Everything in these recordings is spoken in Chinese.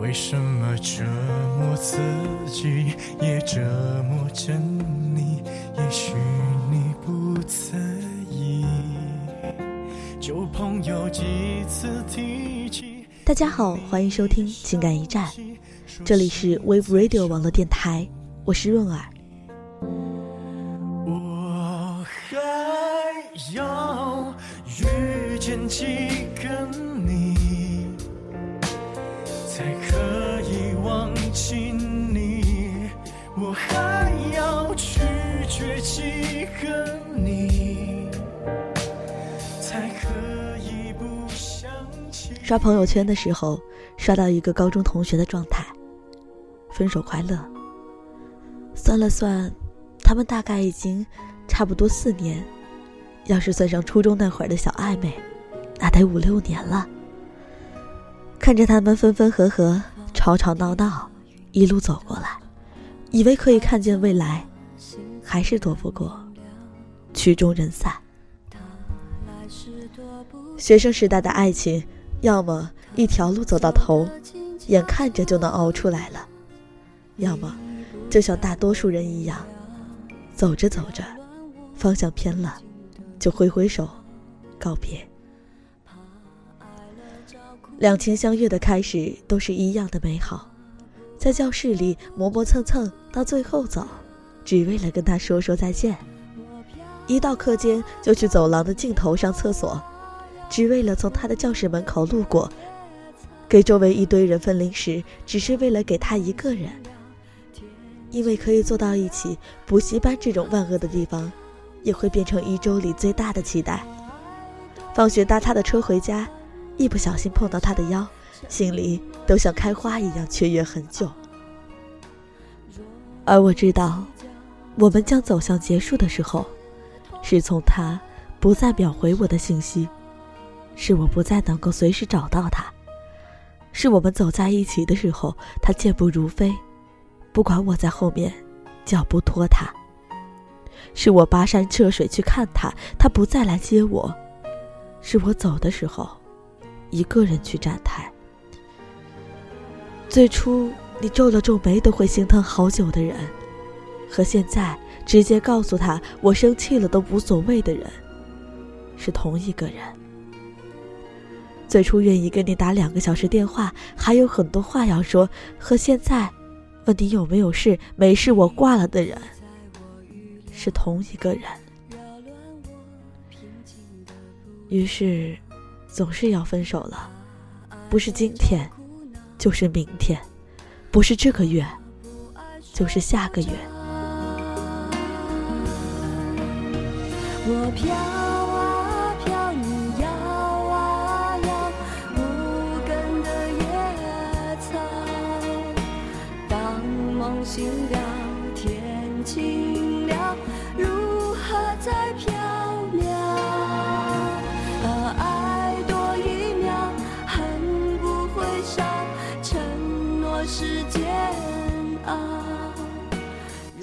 为什么折磨自己，也折磨着你？也许你不在意。旧朋友几次提起。大家好，欢迎收听情感驿站，这里是 Wave Radio 网络电台，我是润儿。我还要遇见几个你？才可以忘记你，我还要拒绝几个你，才可以不想。刷朋友圈的时候，刷到一个高中同学的状态，分手快乐。算了算，他们大概已经差不多四年，要是算上初中那会儿的小暧昧，那得五六年了。看着他们分分合合、吵吵闹闹，一路走过来，以为可以看见未来，还是躲不过曲终人散。学生时代的爱情，要么一条路走到头，眼看着就能熬出来了；要么就像大多数人一样，走着走着，方向偏了，就挥挥手告别。两情相悦的开始都是一样的美好，在教室里磨磨蹭蹭，到最后走，只为了跟他说说再见。一到课间就去走廊的尽头上厕所，只为了从他的教室门口路过。给周围一堆人分零食，只是为了给他一个人。因为可以坐到一起，补习班这种万恶的地方，也会变成一周里最大的期待。放学搭他的车回家。一不小心碰到他的腰，心里都像开花一样雀跃很久。而我知道，我们将走向结束的时候，是从他不再秒回我的信息，是我不再能够随时找到他，是我们走在一起的时候，他健步如飞，不管我在后面脚步拖沓，是我跋山涉水去看他，他不再来接我，是我走的时候。一个人去站台。最初你皱了皱眉都会心疼好久的人，和现在直接告诉他我生气了都无所谓的人，是同一个人。最初愿意跟你打两个小时电话，还有很多话要说，和现在问你有没有事，没事我挂了的人，是同一个人。于是。总是要分手了，不是今天，就是明天，不是这个月，就是下个月。我飘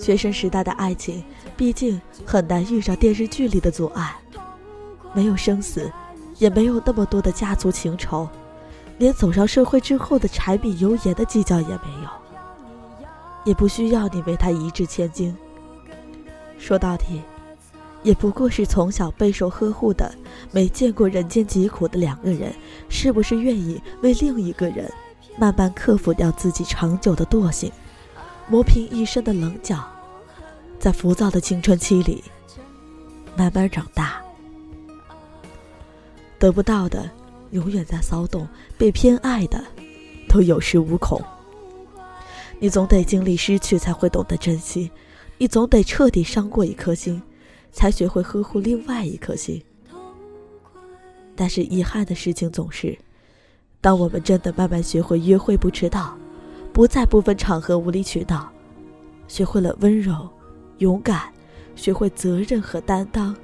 学生时代的爱情，毕竟很难遇上电视剧里的阻碍，没有生死，也没有那么多的家族情仇，连走上社会之后的柴米油盐的计较也没有，也不需要你为他一掷千金。说到底，也不过是从小备受呵护的、没见过人间疾苦的两个人，是不是愿意为另一个人，慢慢克服掉自己长久的惰性，磨平一身的棱角？在浮躁的青春期里，慢慢长大。得不到的永远在骚动，被偏爱的都有恃无恐。你总得经历失去，才会懂得珍惜；你总得彻底伤过一颗心，才学会呵护另外一颗心。但是遗憾的事情总是，当我们真的慢慢学会约会不迟到，不再不分场合无理取闹，学会了温柔。勇敢，学会责任和担当。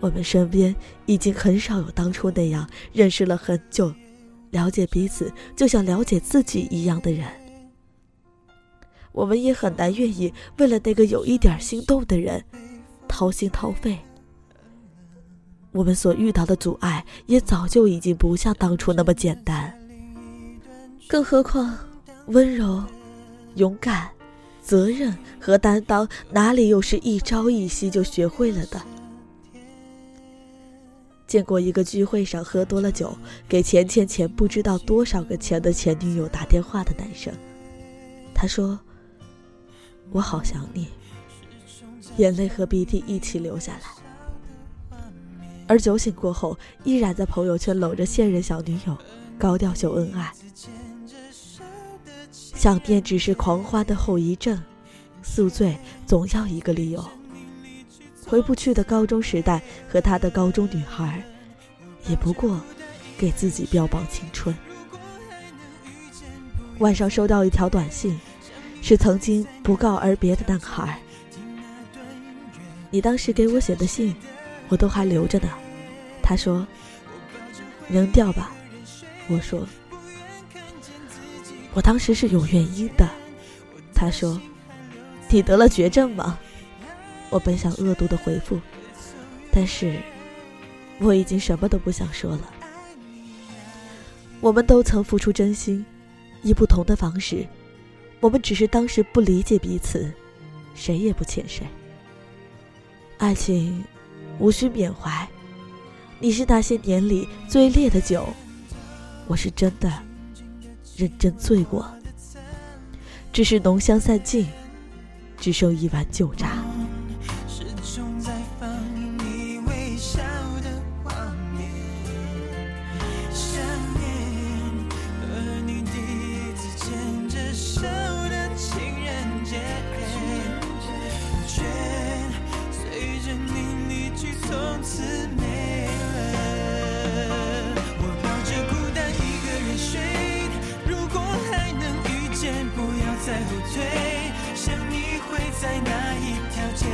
我们身边已经很少有当初那样认识了很久、了解彼此就像了解自己一样的人。我们也很难愿意为了那个有一点心动的人掏心掏肺。我们所遇到的阻碍也早就已经不像当初那么简单。更何况，温柔、勇敢、责任和担当，哪里又是一朝一夕就学会了的？见过一个聚会上喝多了酒，给钱钱钱不知道多少个钱的前女友打电话的男生，他说：“我好想你。”眼泪和鼻涕一起流下来。而酒醒过后，依然在朋友圈搂着现任小女友，高调秀恩爱。想念只是狂欢的后遗症，宿醉总要一个理由。回不去的高中时代和他的高中女孩，也不过给自己标榜青春。晚上收到一条短信，是曾经不告而别的男孩。你当时给我写的信，我都还留着呢。他说：“扔掉吧。”我说。我当时是有原因的，他说：“你得了绝症吗？”我本想恶毒的回复，但是我已经什么都不想说了。我们都曾付出真心，以不同的方式，我们只是当时不理解彼此，谁也不欠谁。爱情无需缅怀，你是那些年里最烈的酒，我是真的。认真醉过，只是浓香散尽，只剩一碗酒渣。在后退，想你会在哪一条街？